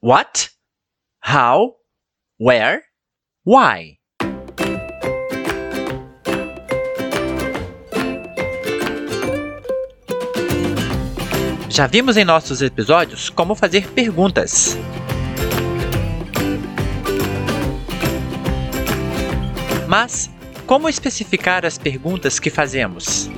What? How? Where? Why? Já vimos em nossos episódios como fazer perguntas. Mas como especificar as perguntas que fazemos?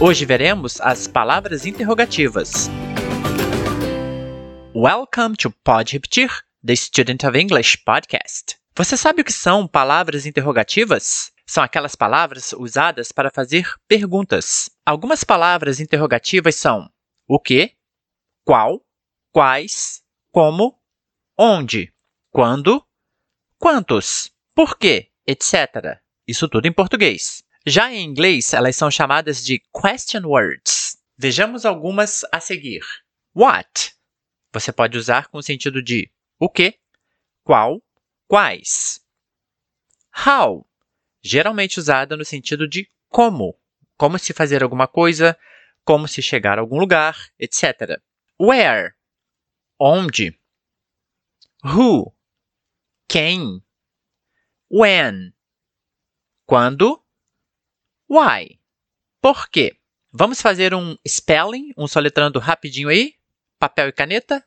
Hoje veremos as palavras interrogativas. Welcome to Pode Repetir, the Student of English podcast. Você sabe o que são palavras interrogativas? São aquelas palavras usadas para fazer perguntas. Algumas palavras interrogativas são o que, qual, quais, como, onde, quando, quantos, por quê, etc. Isso tudo em português. Já em inglês, elas são chamadas de question words. Vejamos algumas a seguir. What? Você pode usar com o sentido de o que, qual, quais. How? geralmente usada no sentido de como, como se fazer alguma coisa, como se chegar a algum lugar, etc. Where, onde. Who, quem. When, quando. Why, por quê. Vamos fazer um spelling, um soletrando rapidinho aí. Papel e caneta.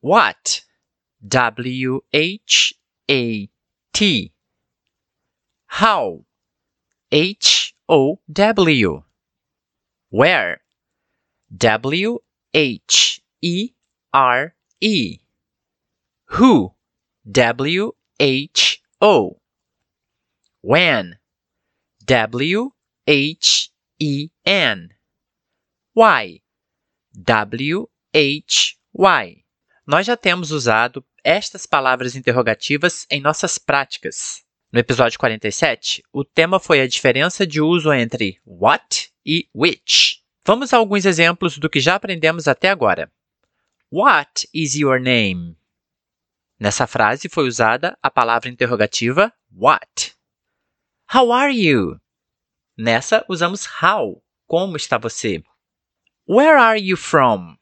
What, W-H-A-T. How? H O W. Where? W H E R E. Who? W H O. When? W H E N. Why? W H Y. Nós já temos usado estas palavras interrogativas em nossas práticas. No episódio 47, o tema foi a diferença de uso entre what e which. Vamos a alguns exemplos do que já aprendemos até agora. What is your name? Nessa frase foi usada a palavra interrogativa what. How are you? Nessa usamos how. Como está você? Where are you from?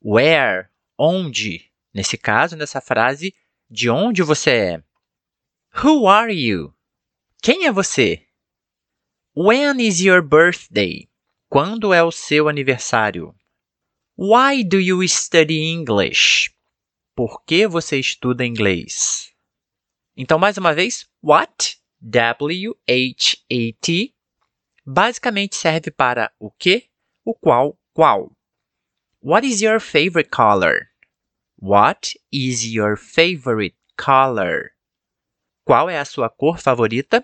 Where? Onde? Nesse caso, nessa frase, de onde você é? Who are you? Quem é você? When is your birthday? Quando é o seu aniversário? Why do you study English? Por que você estuda inglês? Então, mais uma vez, what? W-H-A-T basicamente serve para o que, o qual, qual. What is your favorite color? What is your favorite color? Qual é a sua cor favorita?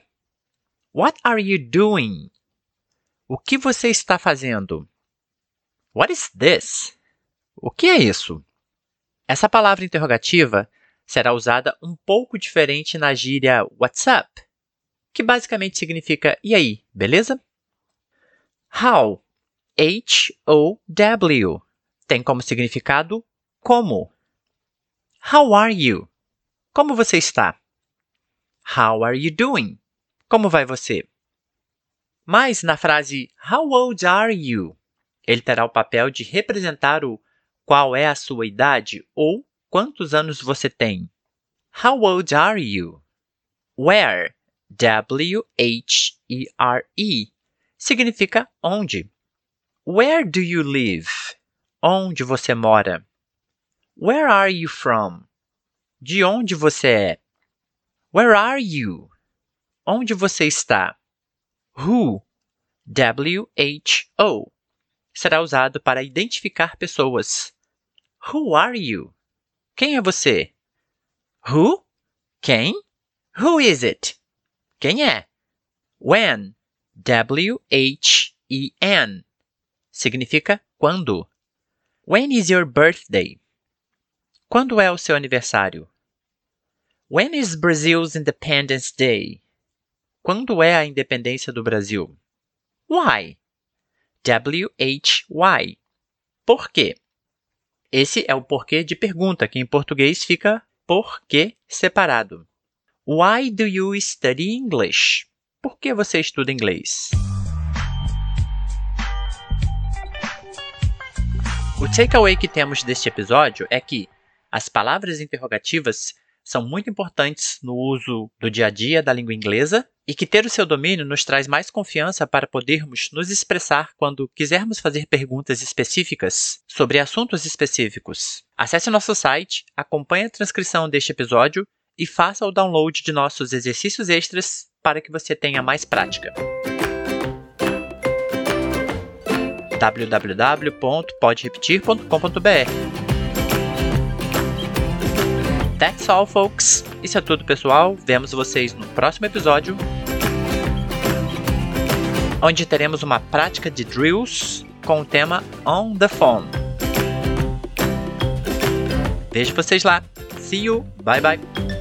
What are you doing? O que você está fazendo? What is this? O que é isso? Essa palavra interrogativa será usada um pouco diferente na gíria What's up? Que basicamente significa e aí, beleza? How? H-O-W. Tem como significado como. How are you? Como você está? How are you doing? Como vai você? Mas na frase How old are you? Ele terá o papel de representar o qual é a sua idade ou quantos anos você tem. How old are you? Where? W-H-E-R-E significa onde. Where do you live? Onde você mora? Where are you from? De onde você é? Where are you? Onde você está? Who? W-H-O. Será usado para identificar pessoas. Who are you? Quem é você? Who? Quem? Who is it? Quem é? When? W-H-E-N. Significa quando. When is your birthday? Quando é o seu aniversário? When is Brazil's Independence Day? Quando é a independência do Brasil? Why? W-H-Y. Por quê? Esse é o porquê de pergunta, que em português fica por que separado. Why do you study English? Por que você estuda inglês? O takeaway que temos deste episódio é que as palavras interrogativas são muito importantes no uso do dia a dia da língua inglesa e que ter o seu domínio nos traz mais confiança para podermos nos expressar quando quisermos fazer perguntas específicas sobre assuntos específicos. Acesse nosso site, acompanhe a transcrição deste episódio e faça o download de nossos exercícios extras para que você tenha mais prática. www.podrepetir.com.br That's all, folks. Isso é tudo, pessoal. Vemos vocês no próximo episódio, onde teremos uma prática de drills com o tema On the Phone. Vejo vocês lá. See you. Bye bye.